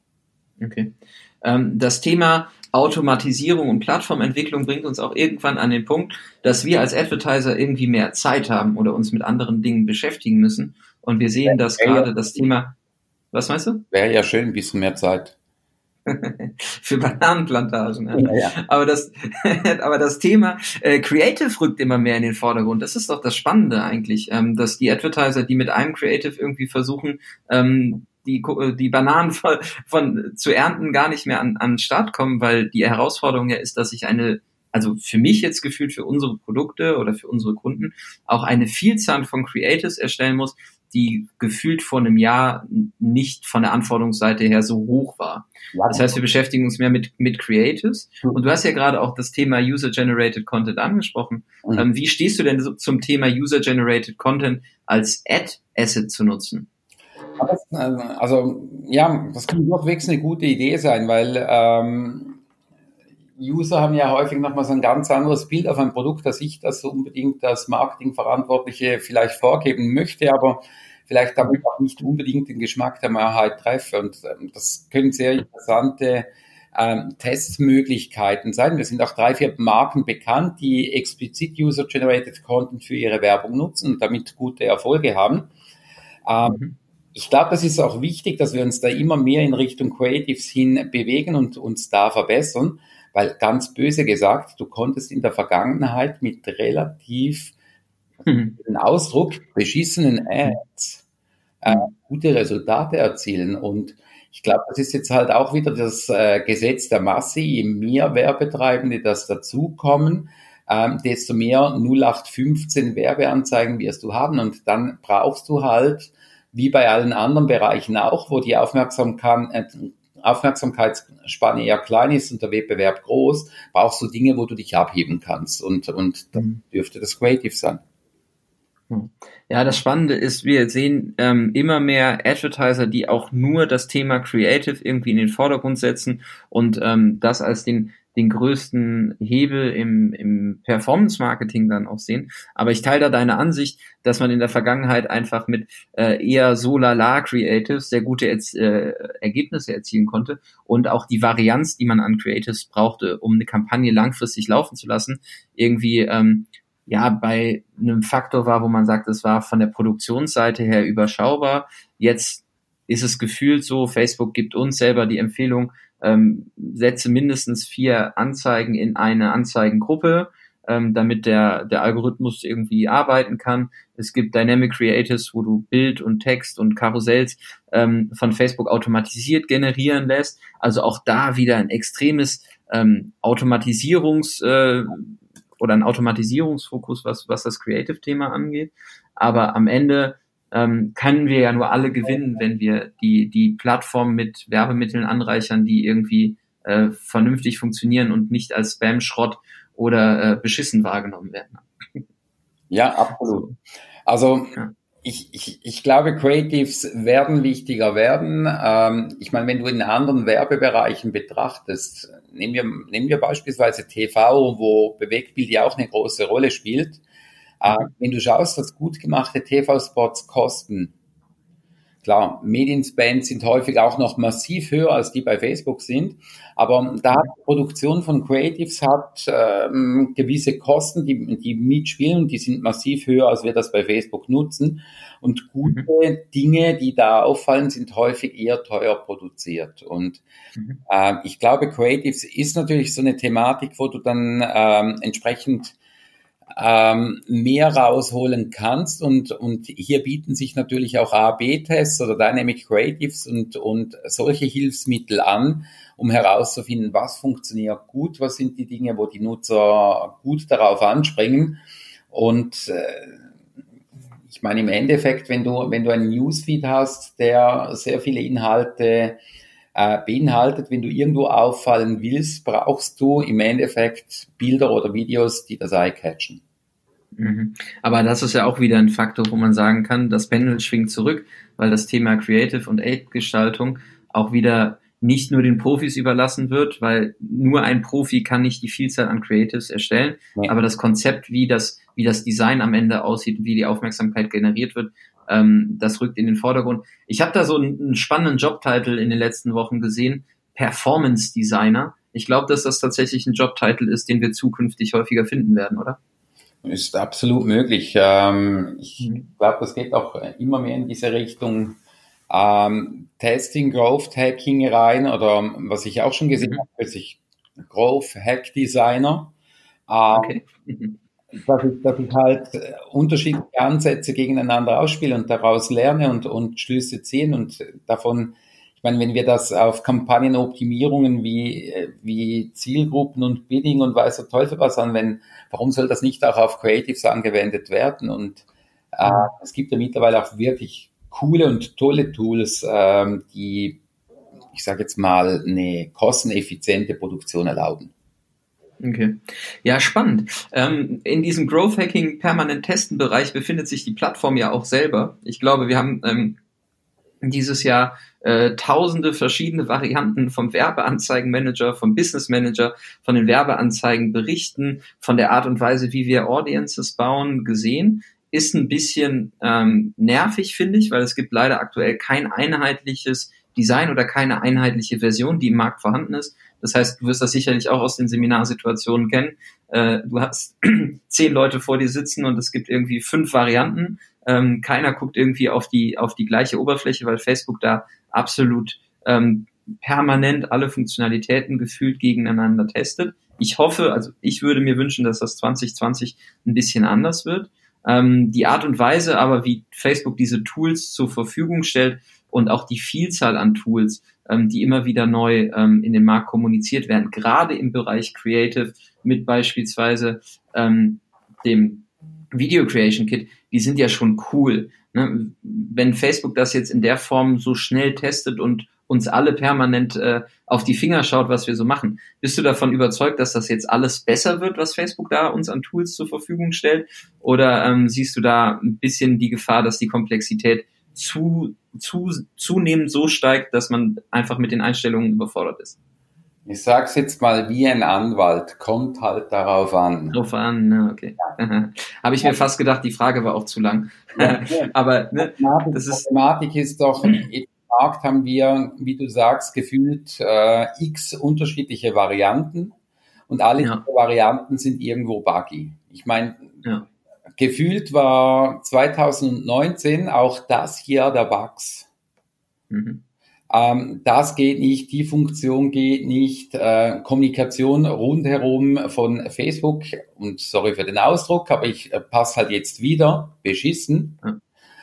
Okay. Ähm, das Thema Automatisierung und Plattformentwicklung bringt uns auch irgendwann an den Punkt, dass wir als Advertiser irgendwie mehr Zeit haben oder uns mit anderen Dingen beschäftigen müssen und wir sehen, dass gerade das Thema, was meinst du? Wäre ja schön, ein bisschen mehr Zeit. für Bananenplantagen. Ja. Ja, ja. Aber das, aber das Thema äh, Creative rückt immer mehr in den Vordergrund. Das ist doch das Spannende eigentlich, ähm, dass die Advertiser, die mit einem Creative irgendwie versuchen, ähm, die, die Bananen von, von zu ernten, gar nicht mehr an, an den Start kommen, weil die Herausforderung ja ist, dass ich eine also für mich jetzt gefühlt für unsere Produkte oder für unsere Kunden auch eine Vielzahl von Creatives erstellen muss, die gefühlt vor einem Jahr nicht von der Anforderungsseite her so hoch war. Das heißt, wir beschäftigen uns mehr mit, mit Creatives. Mhm. Und du hast ja gerade auch das Thema User-Generated Content angesprochen. Mhm. Wie stehst du denn so zum Thema User-Generated Content als Ad-Asset zu nutzen? Also ja, das kann durchwegs eine gute Idee sein, weil ähm, User haben ja häufig nochmal so ein ganz anderes Bild auf ein Produkt, dass ich das unbedingt als Marketingverantwortliche vielleicht vorgeben möchte, aber vielleicht damit auch nicht unbedingt den Geschmack der Mehrheit treffe. Und ähm, das können sehr interessante ähm, Testmöglichkeiten sein. Wir sind auch drei, vier Marken bekannt, die explizit User-Generated Content für ihre Werbung nutzen und damit gute Erfolge haben. Ähm, mhm. Ich glaube, das ist auch wichtig, dass wir uns da immer mehr in Richtung Creatives hin bewegen und uns da verbessern, weil ganz böse gesagt, du konntest in der Vergangenheit mit relativ mhm. den Ausdruck beschissenen Ads äh, gute Resultate erzielen und ich glaube, das ist jetzt halt auch wieder das äh, Gesetz der Masse. Je mehr Werbetreibende das dazukommen, ähm, desto mehr 0815 Werbeanzeigen wirst du haben. Und dann brauchst du halt, wie bei allen anderen Bereichen auch, wo die Aufmerksamkeit, äh, Aufmerksamkeitsspanne eher klein ist und der Wettbewerb groß, brauchst du Dinge, wo du dich abheben kannst. Und, und dann mhm. dürfte das Creative sein. Hm. Ja, das Spannende ist, wir sehen ähm, immer mehr Advertiser, die auch nur das Thema Creative irgendwie in den Vordergrund setzen und ähm, das als den, den größten Hebel im, im Performance-Marketing dann auch sehen. Aber ich teile da deine Ansicht, dass man in der Vergangenheit einfach mit äh, eher so lala Creatives sehr gute äh, Ergebnisse erzielen konnte und auch die Varianz, die man an Creatives brauchte, um eine Kampagne langfristig laufen zu lassen, irgendwie ähm, ja bei einem Faktor war, wo man sagt, es war von der Produktionsseite her überschaubar. Jetzt ist es gefühlt so, Facebook gibt uns selber die Empfehlung, ähm, setze mindestens vier Anzeigen in eine Anzeigengruppe, ähm, damit der, der Algorithmus irgendwie arbeiten kann. Es gibt Dynamic Creatives, wo du Bild und Text und Karussells ähm, von Facebook automatisiert generieren lässt. Also auch da wieder ein extremes ähm, Automatisierungs äh, oder ein Automatisierungsfokus, was, was das Creative-Thema angeht. Aber am Ende ähm, können wir ja nur alle gewinnen, wenn wir die, die Plattform mit Werbemitteln anreichern, die irgendwie äh, vernünftig funktionieren und nicht als Spam-Schrott oder äh, beschissen wahrgenommen werden. Ja, absolut. Also ja ich, ich, ich glaube, Creatives werden wichtiger werden. Ähm, ich meine, wenn du in anderen Werbebereichen betrachtest, nehmen wir, nehmen wir beispielsweise TV, wo Bewegtbild ja auch eine große Rolle spielt. Äh, wenn du schaust, was gut gemachte TV-Spots kosten, Klar, Medienspends sind häufig auch noch massiv höher, als die bei Facebook sind. Aber da hat die Produktion von Creatives hat ähm, gewisse Kosten, die, die mitspielen, die sind massiv höher, als wir das bei Facebook nutzen. Und gute mhm. Dinge, die da auffallen, sind häufig eher teuer produziert. Und mhm. äh, ich glaube, Creatives ist natürlich so eine Thematik, wo du dann ähm, entsprechend ähm, mehr rausholen kannst. Und, und hier bieten sich natürlich auch A-B-Tests oder Dynamic Creatives und, und solche Hilfsmittel an, um herauszufinden, was funktioniert gut, was sind die Dinge, wo die Nutzer gut darauf anspringen. Und äh, ich meine, im Endeffekt, wenn du, wenn du einen Newsfeed hast, der sehr viele Inhalte äh, beinhaltet, wenn du irgendwo auffallen willst, brauchst du im Endeffekt Bilder oder Videos, die das Eye catchen. Mhm. Aber das ist ja auch wieder ein Faktor, wo man sagen kann, das Pendel schwingt zurück, weil das Thema Creative und Aid-Gestaltung auch wieder nicht nur den Profis überlassen wird, weil nur ein Profi kann nicht die Vielzahl an Creatives erstellen, ja. aber das Konzept, wie das, wie das Design am Ende aussieht, wie die Aufmerksamkeit generiert wird, ähm, das rückt in den Vordergrund. Ich habe da so einen, einen spannenden Jobtitel in den letzten Wochen gesehen, Performance Designer. Ich glaube, dass das tatsächlich ein Jobtitel ist, den wir zukünftig häufiger finden werden, oder? Ist absolut möglich. Ähm, ich mhm. glaube, das geht auch immer mehr in diese Richtung ähm, Testing, Growth Hacking rein oder was ich auch schon gesehen mhm. habe, ist ich Growth Hack Designer. Ähm, okay. Dass ich, dass ich halt unterschiedliche Ansätze gegeneinander ausspiele und daraus lerne und, und Schlüsse ziehen und davon, ich meine, wenn wir das auf Kampagnenoptimierungen wie, wie Zielgruppen und Bidding und weiß der Teufel was anwenden, warum soll das nicht auch auf Creatives angewendet werden? Und äh, es gibt ja mittlerweile auch wirklich coole und tolle Tools, ähm, die, ich sage jetzt mal, eine kosteneffiziente Produktion erlauben. Okay. Ja, spannend. Ähm, in diesem Growth Hacking permanent testen Bereich befindet sich die Plattform ja auch selber. Ich glaube, wir haben ähm, dieses Jahr äh, tausende verschiedene Varianten vom Werbeanzeigenmanager, vom Business Manager, von den Werbeanzeigen berichten, von der Art und Weise, wie wir Audiences bauen, gesehen. ist ein bisschen ähm, nervig, finde ich, weil es gibt leider aktuell kein einheitliches Design oder keine einheitliche Version, die im Markt vorhanden ist. Das heißt, du wirst das sicherlich auch aus den Seminarsituationen kennen. Äh, du hast zehn Leute vor dir sitzen und es gibt irgendwie fünf Varianten. Ähm, keiner guckt irgendwie auf die, auf die gleiche Oberfläche, weil Facebook da absolut ähm, permanent alle Funktionalitäten gefühlt gegeneinander testet. Ich hoffe, also ich würde mir wünschen, dass das 2020 ein bisschen anders wird. Ähm, die Art und Weise aber, wie Facebook diese Tools zur Verfügung stellt und auch die Vielzahl an Tools, ähm, die immer wieder neu ähm, in den Markt kommuniziert werden, gerade im Bereich Creative mit beispielsweise ähm, dem Video Creation Kit, die sind ja schon cool. Ne? Wenn Facebook das jetzt in der Form so schnell testet und uns alle permanent äh, auf die Finger schaut, was wir so machen. Bist du davon überzeugt, dass das jetzt alles besser wird, was Facebook da uns an Tools zur Verfügung stellt? Oder ähm, siehst du da ein bisschen die Gefahr, dass die Komplexität zu, zu, zunehmend so steigt, dass man einfach mit den Einstellungen überfordert ist? Ich sag's jetzt mal wie ein Anwalt, kommt halt darauf an. Darauf an, ne, okay. Ja. Habe ich mir fast gedacht, die Frage war auch zu lang. Ja, Aber ne, das ist Problematik ist doch, Markt haben wir, wie du sagst, gefühlt äh, x unterschiedliche Varianten und alle. Varianten sind irgendwo buggy. Ich meine, ja. Gefühlt war 2019 auch das hier der Bugs. Mhm. Ähm, das geht nicht, die Funktion geht nicht, äh, Kommunikation rundherum von Facebook, und sorry für den Ausdruck, aber ich äh, passe halt jetzt wieder, beschissen. Ja.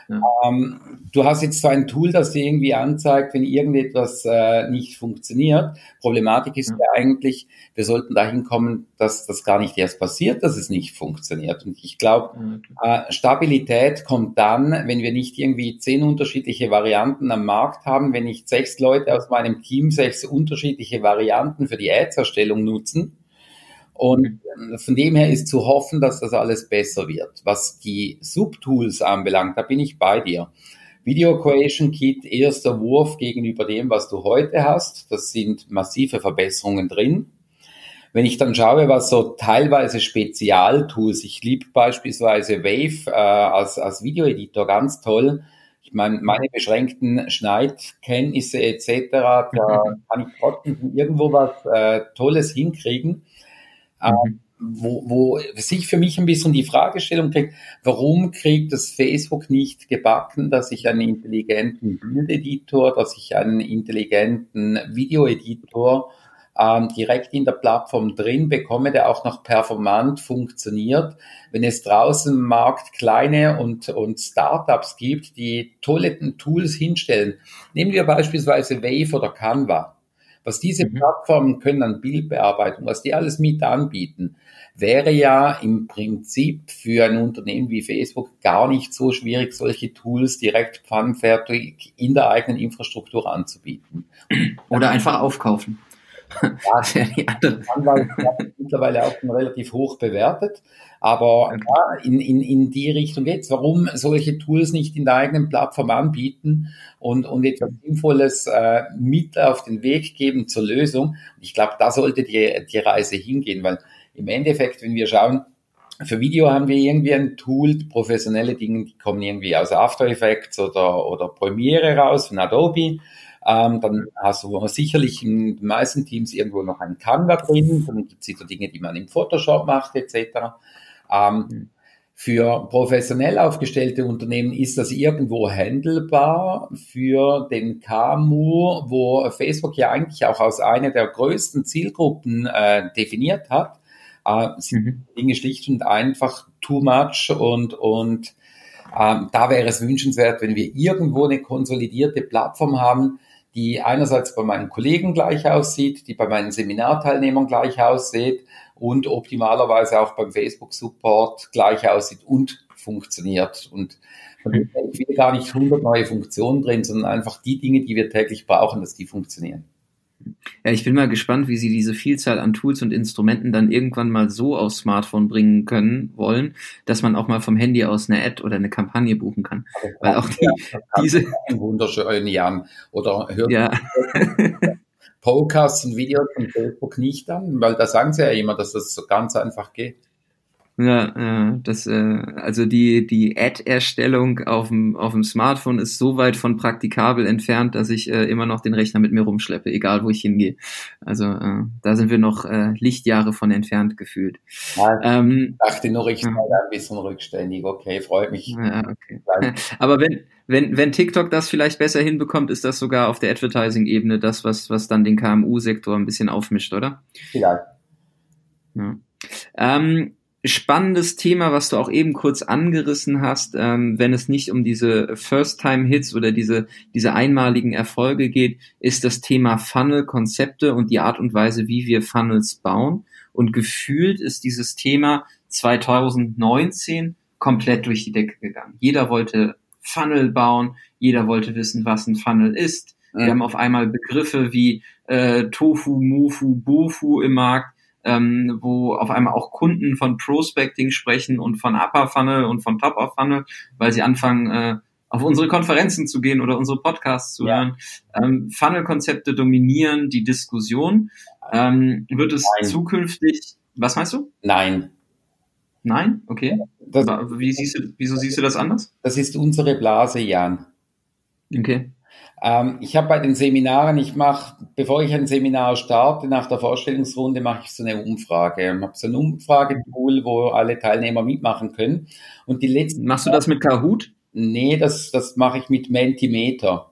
Ja. Ähm, du hast jetzt so ein Tool, das dir irgendwie anzeigt, wenn irgendetwas äh, nicht funktioniert. Problematik ist ja. ja eigentlich, wir sollten dahin kommen, dass das gar nicht erst passiert, dass es nicht funktioniert. Und ich glaube, äh, Stabilität kommt dann, wenn wir nicht irgendwie zehn unterschiedliche Varianten am Markt haben, wenn nicht sechs Leute aus meinem Team sechs unterschiedliche Varianten für die Ads-Erstellung nutzen und ähm, von dem her ist zu hoffen, dass das alles besser wird. Was die Subtools anbelangt, da bin ich bei dir. Video Creation Kit, erster Wurf gegenüber dem, was du heute hast. Das sind massive Verbesserungen drin. Wenn ich dann schaue, was so teilweise Spezialtools, ich liebe beispielsweise Wave äh, als, als Videoeditor ganz toll. Ich meine, meine beschränkten Schneidkenntnisse etc., da kann ich trotzdem irgendwo was äh, Tolles hinkriegen. Mhm. Wo, wo sich für mich ein bisschen die Fragestellung kriegt, warum kriegt das Facebook nicht gebacken, dass ich einen intelligenten Bildeditor, dass ich einen intelligenten Videoeditor ähm, direkt in der Plattform drin bekomme, der auch noch performant funktioniert. Wenn es draußen im Markt kleine und, und Startups gibt, die tolle Tools hinstellen, nehmen wir beispielsweise Wave oder Canva. Was diese mhm. Plattformen können an Bildbearbeitung, was die alles mit anbieten, wäre ja im Prinzip für ein Unternehmen wie Facebook gar nicht so schwierig, solche Tools direkt pfannenfertig in der eigenen Infrastruktur anzubieten. Oder einfach aufkaufen. Ja, die Anwalt mittlerweile auch schon relativ hoch bewertet. Aber okay. ja, in, in, in die Richtung geht's. Warum solche Tools nicht in der eigenen Plattform anbieten und, und etwas Sinnvolles äh, mit auf den Weg geben zur Lösung? Ich glaube, da sollte die, die Reise hingehen, weil im Endeffekt, wenn wir schauen, für Video haben wir irgendwie ein Tool, professionelle Dinge, die kommen irgendwie aus After Effects oder, oder Premiere raus von Adobe. Ähm, dann hast du sicherlich in den meisten Teams irgendwo noch ein Canva drin, dann gibt es wieder Dinge, die man im Photoshop macht etc. Ähm, mhm. für professionell aufgestellte Unternehmen ist das irgendwo handelbar. Für den KMU, wo Facebook ja eigentlich auch als eine der größten Zielgruppen äh, definiert hat, äh, sind mhm. Dinge schlicht und einfach too much und, und ähm, da wäre es wünschenswert, wenn wir irgendwo eine konsolidierte Plattform haben, die einerseits bei meinen Kollegen gleich aussieht, die bei meinen Seminarteilnehmern gleich aussieht und optimalerweise auch beim Facebook-Support gleich aussieht und funktioniert. Und ich will gar nicht 100 neue Funktionen drin, sondern einfach die Dinge, die wir täglich brauchen, dass die funktionieren. Ja, ich bin mal gespannt, wie sie diese Vielzahl an Tools und Instrumenten dann irgendwann mal so aufs Smartphone bringen können wollen, dass man auch mal vom Handy aus eine Ad oder eine Kampagne buchen kann. Weil auch die, ja, diese wunderschönen Jahren oder hört ja. Podcasts und Videos von Facebook nicht an, weil da sagen sie ja immer, dass das so ganz einfach geht. Ja, ja das, äh, also die, die Ad-Erstellung auf dem, auf dem Smartphone ist so weit von praktikabel entfernt, dass ich äh, immer noch den Rechner mit mir rumschleppe, egal wo ich hingehe. Also äh, da sind wir noch äh, Lichtjahre von entfernt gefühlt. Ja, ähm, ich dachte nur, ich sei ein bisschen rückständig. Okay, freut mich. Ja, okay. Aber wenn, wenn, wenn TikTok das vielleicht besser hinbekommt, ist das sogar auf der Advertising-Ebene das, was, was dann den KMU-Sektor ein bisschen aufmischt, oder? Vielleicht. Ja. Ähm, spannendes Thema, was du auch eben kurz angerissen hast, ähm, wenn es nicht um diese First-Time-Hits oder diese, diese einmaligen Erfolge geht, ist das Thema Funnel-Konzepte und die Art und Weise, wie wir Funnels bauen. Und gefühlt ist dieses Thema 2019 komplett durch die Decke gegangen. Jeder wollte Funnel bauen, jeder wollte wissen, was ein Funnel ist. Wir haben auf einmal Begriffe wie äh, Tofu, Mofu, Bofu im Markt ähm, wo auf einmal auch Kunden von Prospecting sprechen und von Upper Funnel und von Top of Funnel, weil sie anfangen, äh, auf unsere Konferenzen zu gehen oder unsere Podcasts zu ja. hören. Ähm, Funnel-Konzepte dominieren die Diskussion. Ähm, wird es Nein. zukünftig, was meinst du? Nein. Nein? Okay. Das, Wie siehst du, wieso siehst du das anders? Das ist unsere Blase, Jan. Okay. Ähm, ich habe bei den Seminaren, ich mache, bevor ich ein Seminar starte, nach der Vorstellungsrunde mache ich so eine Umfrage. Ich habe so ein Umfragetool, wo alle Teilnehmer mitmachen können. Und die letzten. Machst du das mit Kahoot? Nee, das, das mache ich mit Mentimeter.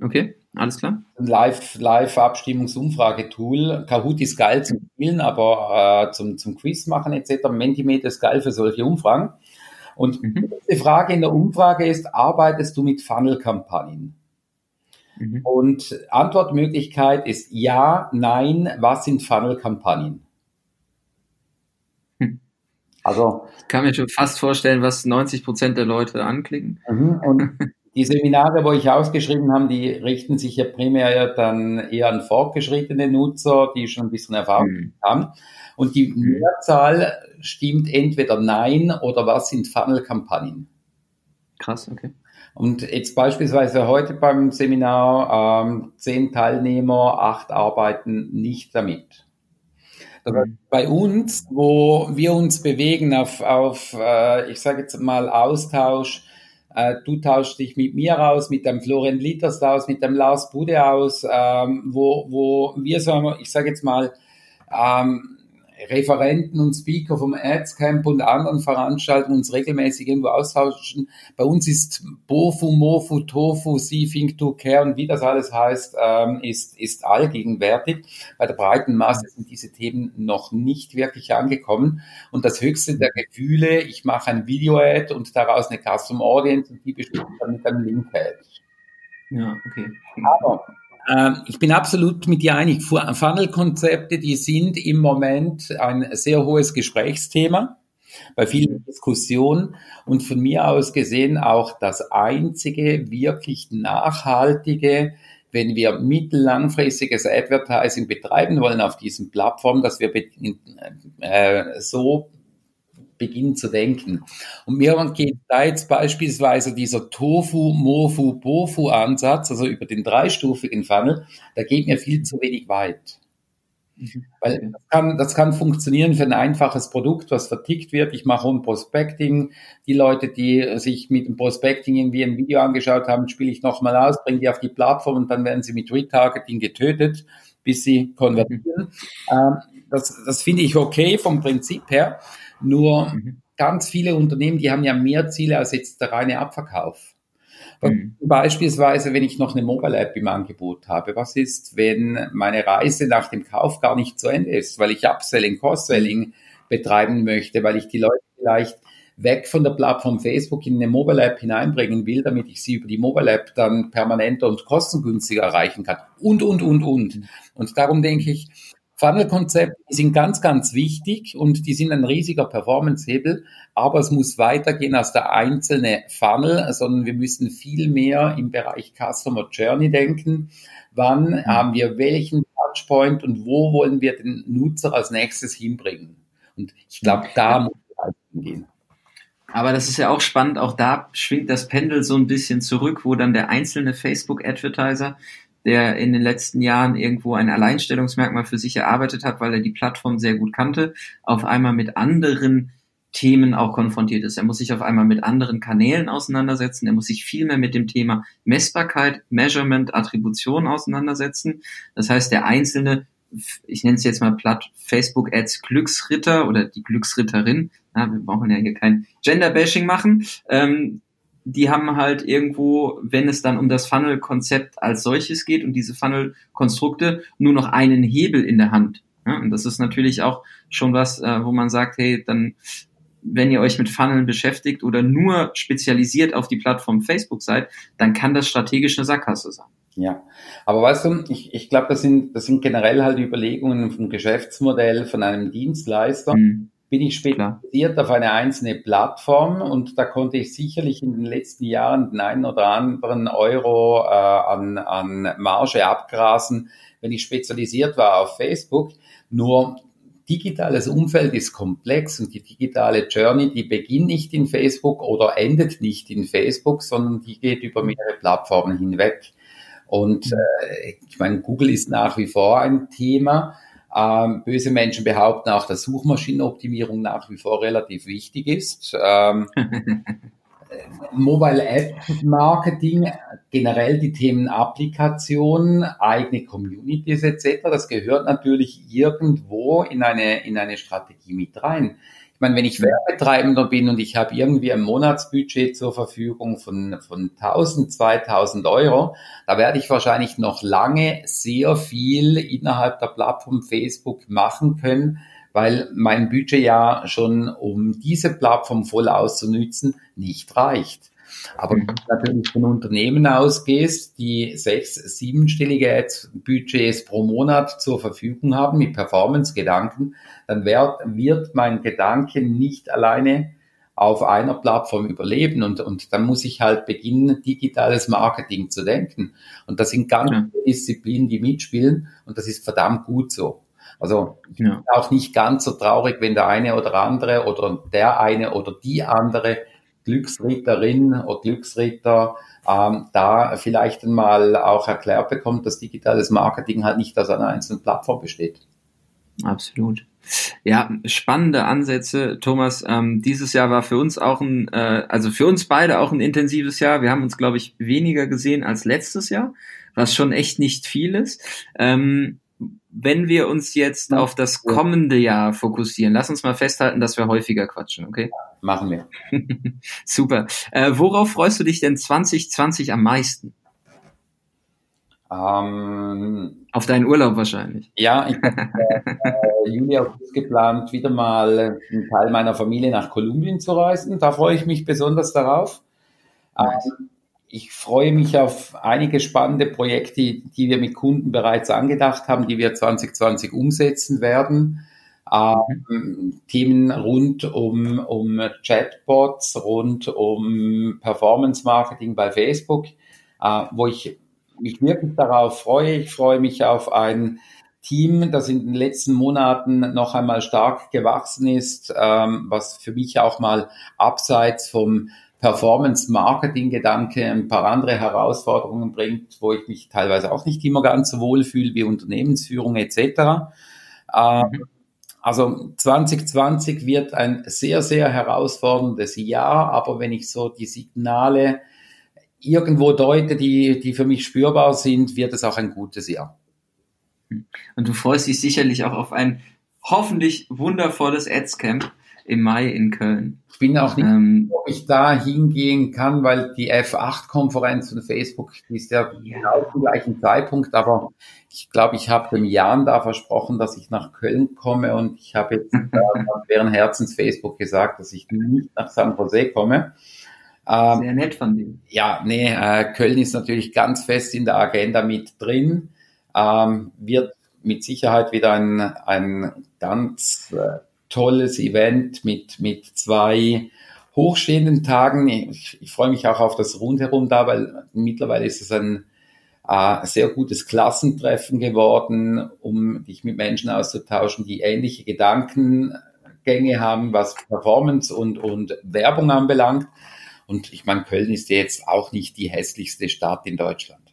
Okay, alles klar. Ein Live-Abstimmungsumfragetool. Kahoot ist geil zum Spielen, aber äh, zum, zum Quiz machen etc. Mentimeter ist geil für solche Umfragen. Und mhm. die Frage in der Umfrage ist, arbeitest du mit Funnel-Kampagnen? Mhm. Und Antwortmöglichkeit ist ja, nein, was sind Funnel-Kampagnen? Hm. Also. Ich kann mir schon fast vorstellen, was 90 Prozent der Leute anklicken. Mhm. Und die Seminare, wo ich ausgeschrieben habe, die richten sich ja primär dann eher an fortgeschrittene Nutzer, die schon ein bisschen Erfahrung mhm. haben. Und die mhm. Mehrzahl stimmt entweder nein oder was sind Funnel-Kampagnen. Krass, okay. Und jetzt beispielsweise heute beim Seminar ähm, zehn Teilnehmer, acht arbeiten nicht damit. Mhm. Bei uns, wo wir uns bewegen auf, auf äh, ich sage jetzt mal, Austausch, äh, du tauschst dich mit mir aus, mit dem Florian Litters aus, mit dem Lars Bude aus, ähm, wo, wo wir so, ich sage jetzt mal, ähm, Referenten und Speaker vom Ads Camp und anderen Veranstaltungen uns regelmäßig irgendwo austauschen. Bei uns ist Bofu, Mofu, Tofu, See, Think, Do, Care und wie das alles heißt, ähm, ist, ist allgegenwärtig. Bei der breiten Masse sind diese Themen noch nicht wirklich angekommen. Und das höchste der Gefühle, ich mache ein Video-Ad und daraus eine Custom Audience und die bestimmt dann mit einem Link-Ad. Ja, okay. Aber ich bin absolut mit dir einig. Funnel-Konzepte, die sind im Moment ein sehr hohes Gesprächsthema bei vielen Diskussionen und von mir aus gesehen auch das einzige wirklich nachhaltige, wenn wir mittellangfristiges Advertising betreiben wollen auf diesen Plattformen, dass wir äh, so beginnen zu denken. Und mir geht da jetzt beispielsweise dieser Tofu, Mofu, Bofu Ansatz, also über den dreistufigen Funnel, da geht mir viel zu wenig weit. Mhm. Weil das kann, das kann funktionieren für ein einfaches Produkt, was vertickt wird. Ich mache ein Prospecting. Die Leute, die sich mit dem Prospecting irgendwie ein Video angeschaut haben, spiele ich nochmal aus, bringe die auf die Plattform und dann werden sie mit Retargeting getötet, bis sie konvertieren. Mhm. das, das finde ich okay vom Prinzip her. Nur mhm. ganz viele Unternehmen, die haben ja mehr Ziele als jetzt der reine Abverkauf. Mhm. Beispielsweise, wenn ich noch eine Mobile App im Angebot habe, was ist, wenn meine Reise nach dem Kauf gar nicht zu Ende ist, weil ich Upselling, Cross-Selling betreiben möchte, weil ich die Leute vielleicht weg von der Plattform Facebook in eine Mobile App hineinbringen will, damit ich sie über die Mobile App dann permanenter und kostengünstiger erreichen kann. Und, und, und, und. Mhm. Und darum denke ich, Funnel-Konzepte sind ganz, ganz wichtig und die sind ein riesiger Performance-Hebel, aber es muss weitergehen als der einzelne Funnel, sondern wir müssen viel mehr im Bereich Customer Journey denken. Wann mhm. haben wir welchen Touchpoint und wo wollen wir den Nutzer als nächstes hinbringen? Und ich glaube, da muss es halt hingehen. Aber das ist ja auch spannend, auch da schwingt das Pendel so ein bisschen zurück, wo dann der einzelne Facebook-Advertiser der in den letzten Jahren irgendwo ein Alleinstellungsmerkmal für sich erarbeitet hat, weil er die Plattform sehr gut kannte, auf einmal mit anderen Themen auch konfrontiert ist. Er muss sich auf einmal mit anderen Kanälen auseinandersetzen. Er muss sich viel mehr mit dem Thema Messbarkeit, Measurement, Attribution auseinandersetzen. Das heißt, der Einzelne, ich nenne es jetzt mal platt, Facebook Ads Glücksritter oder die Glücksritterin, na, wir brauchen ja hier kein Gender-Bashing machen, ähm, die haben halt irgendwo, wenn es dann um das Funnel-Konzept als solches geht und diese Funnel-Konstrukte, nur noch einen Hebel in der Hand. Ja, und das ist natürlich auch schon was, äh, wo man sagt, hey, dann wenn ihr euch mit Funneln beschäftigt oder nur spezialisiert auf die Plattform Facebook seid, dann kann das strategisch eine Sackgasse sein. Ja, aber weißt du, ich, ich glaube, das sind, das sind generell halt Überlegungen vom Geschäftsmodell von einem Dienstleister. Mhm. Bin ich spezialisiert auf eine einzelne Plattform und da konnte ich sicherlich in den letzten Jahren den einen oder anderen Euro äh, an, an Marge abgrasen, wenn ich spezialisiert war auf Facebook. Nur digitales Umfeld ist komplex und die digitale Journey, die beginnt nicht in Facebook oder endet nicht in Facebook, sondern die geht über mehrere Plattformen hinweg. Und äh, ich meine, Google ist nach wie vor ein Thema. Ähm, böse Menschen behaupten auch, dass Suchmaschinenoptimierung nach wie vor relativ wichtig ist. Ähm, Mobile App Marketing, generell die Themen Applikation, eigene Communities etc., das gehört natürlich irgendwo in eine, in eine Strategie mit rein. Ich meine, wenn ich Werbetreibender bin und ich habe irgendwie ein Monatsbudget zur Verfügung von, von 1000, 2000 Euro, da werde ich wahrscheinlich noch lange sehr viel innerhalb der Plattform Facebook machen können, weil mein Budget ja schon, um diese Plattform voll auszunützen, nicht reicht. Aber wenn du natürlich von Unternehmen ausgehst, die sechs, siebenstellige Budgets pro Monat zur Verfügung haben mit Performance-Gedanken, dann wird, wird mein Gedanke nicht alleine auf einer Plattform überleben. Und, und dann muss ich halt beginnen, digitales Marketing zu denken. Und das sind ganz viele Disziplinen, die mitspielen. Und das ist verdammt gut so. Also ich bin auch nicht ganz so traurig, wenn der eine oder andere oder der eine oder die andere Glücksritterin oder Glücksritter ähm, da vielleicht einmal auch erklärt bekommt, dass digitales Marketing halt nicht aus einer einzelnen Plattform besteht. Absolut. Ja, spannende Ansätze, Thomas. Ähm, dieses Jahr war für uns auch ein, äh, also für uns beide auch ein intensives Jahr. Wir haben uns, glaube ich, weniger gesehen als letztes Jahr, was schon echt nicht viel ist. Ähm, wenn wir uns jetzt auf das kommende Jahr fokussieren, lass uns mal festhalten, dass wir häufiger quatschen, okay? Machen wir. Super. Äh, worauf freust du dich denn 2020 am meisten? Ähm, auf deinen Urlaub wahrscheinlich. Ja, ich habe äh, Juli, August geplant, wieder mal einen Teil meiner Familie nach Kolumbien zu reisen. Da freue ich mich besonders darauf. Nice. Ähm, ich freue mich auf einige spannende Projekte, die wir mit Kunden bereits angedacht haben, die wir 2020 umsetzen werden. Ähm, Themen rund um, um Chatbots, rund um Performance Marketing bei Facebook, äh, wo ich mich wirklich darauf freue. Ich freue mich auf ein Team, das in den letzten Monaten noch einmal stark gewachsen ist, ähm, was für mich auch mal abseits vom Performance-Marketing-Gedanke ein paar andere Herausforderungen bringt, wo ich mich teilweise auch nicht immer ganz so wohl fühle wie Unternehmensführung etc. Ähm, also 2020 wird ein sehr, sehr herausforderndes Jahr, aber wenn ich so die Signale irgendwo deute, die, die für mich spürbar sind, wird es auch ein gutes Jahr. Und du freust dich sicherlich auch auf ein hoffentlich wundervolles Ads-Camp im Mai in Köln. Ich bin auch nicht, ähm, ob ich da hingehen kann, weil die F8-Konferenz von Facebook, die ist ja genau zum gleichen Zeitpunkt, aber ich glaube, ich habe dem Jan da versprochen, dass ich nach Köln komme und ich habe jetzt äh, während Herzens Facebook gesagt, dass ich nicht nach San Jose komme. Ähm, Sehr nett von dir. Ja, nee, äh, Köln ist natürlich ganz fest in der Agenda mit drin, ähm, wird mit Sicherheit wieder ein, ein ganz äh, tolles Event mit, mit zwei hochstehenden Tagen. Ich, ich freue mich auch auf das Rundherum da, weil mittlerweile ist es ein äh, sehr gutes Klassentreffen geworden, um dich mit Menschen auszutauschen, die ähnliche Gedankengänge haben, was Performance und, und Werbung anbelangt. Und ich meine, Köln ist jetzt auch nicht die hässlichste Stadt in Deutschland.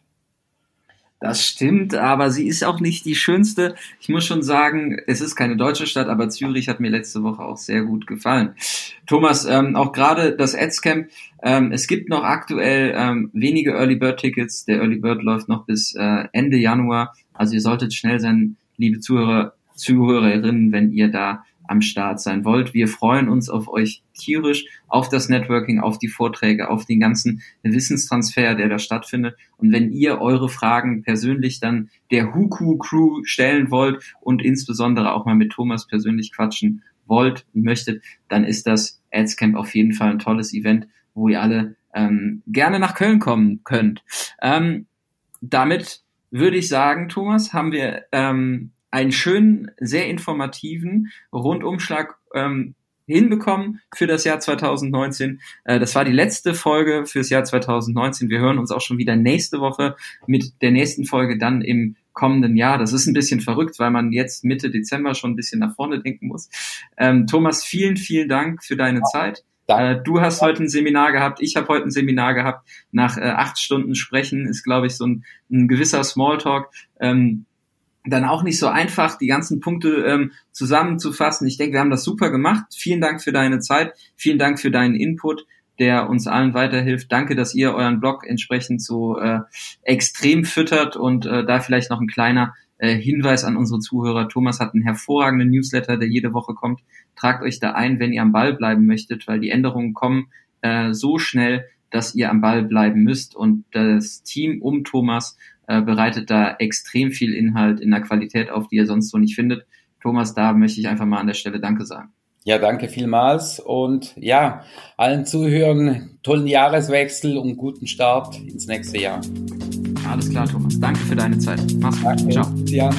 Das stimmt, aber sie ist auch nicht die schönste. Ich muss schon sagen, es ist keine deutsche Stadt, aber Zürich hat mir letzte Woche auch sehr gut gefallen. Thomas, ähm, auch gerade das Adscamp, ähm, es gibt noch aktuell ähm, wenige Early Bird Tickets. Der Early Bird läuft noch bis äh, Ende Januar. Also ihr solltet schnell sein, liebe Zuhörer, Zuhörerinnen, wenn ihr da am Start sein wollt. Wir freuen uns auf euch tierisch, auf das Networking, auf die Vorträge, auf den ganzen Wissenstransfer, der da stattfindet. Und wenn ihr eure Fragen persönlich dann der Huku Crew stellen wollt und insbesondere auch mal mit Thomas persönlich quatschen wollt und möchtet, dann ist das Adscamp auf jeden Fall ein tolles Event, wo ihr alle ähm, gerne nach Köln kommen könnt. Ähm, damit würde ich sagen, Thomas, haben wir ähm, einen schönen, sehr informativen Rundumschlag ähm, hinbekommen für das Jahr 2019. Äh, das war die letzte Folge fürs Jahr 2019. Wir hören uns auch schon wieder nächste Woche mit der nächsten Folge dann im kommenden Jahr. Das ist ein bisschen verrückt, weil man jetzt Mitte Dezember schon ein bisschen nach vorne denken muss. Ähm, Thomas, vielen, vielen Dank für deine Zeit. Äh, du hast heute ein Seminar gehabt, ich habe heute ein Seminar gehabt. Nach äh, acht Stunden Sprechen ist, glaube ich, so ein, ein gewisser Smalltalk. Ähm, dann auch nicht so einfach, die ganzen Punkte ähm, zusammenzufassen. Ich denke, wir haben das super gemacht. Vielen Dank für deine Zeit. Vielen Dank für deinen Input, der uns allen weiterhilft. Danke, dass ihr euren Blog entsprechend so äh, extrem füttert und äh, da vielleicht noch ein kleiner äh, Hinweis an unsere Zuhörer. Thomas hat einen hervorragenden Newsletter, der jede Woche kommt. Tragt euch da ein, wenn ihr am Ball bleiben möchtet, weil die Änderungen kommen äh, so schnell, dass ihr am Ball bleiben müsst und das Team um Thomas äh, bereitet da extrem viel Inhalt in der Qualität auf, die ihr sonst so nicht findet. Thomas, da möchte ich einfach mal an der Stelle Danke sagen. Ja, danke vielmals und ja, allen Zuhörern tollen Jahreswechsel und guten Start ins nächste Jahr. Alles klar, Thomas. Danke für deine Zeit. Mach's gut. Ciao. Ja.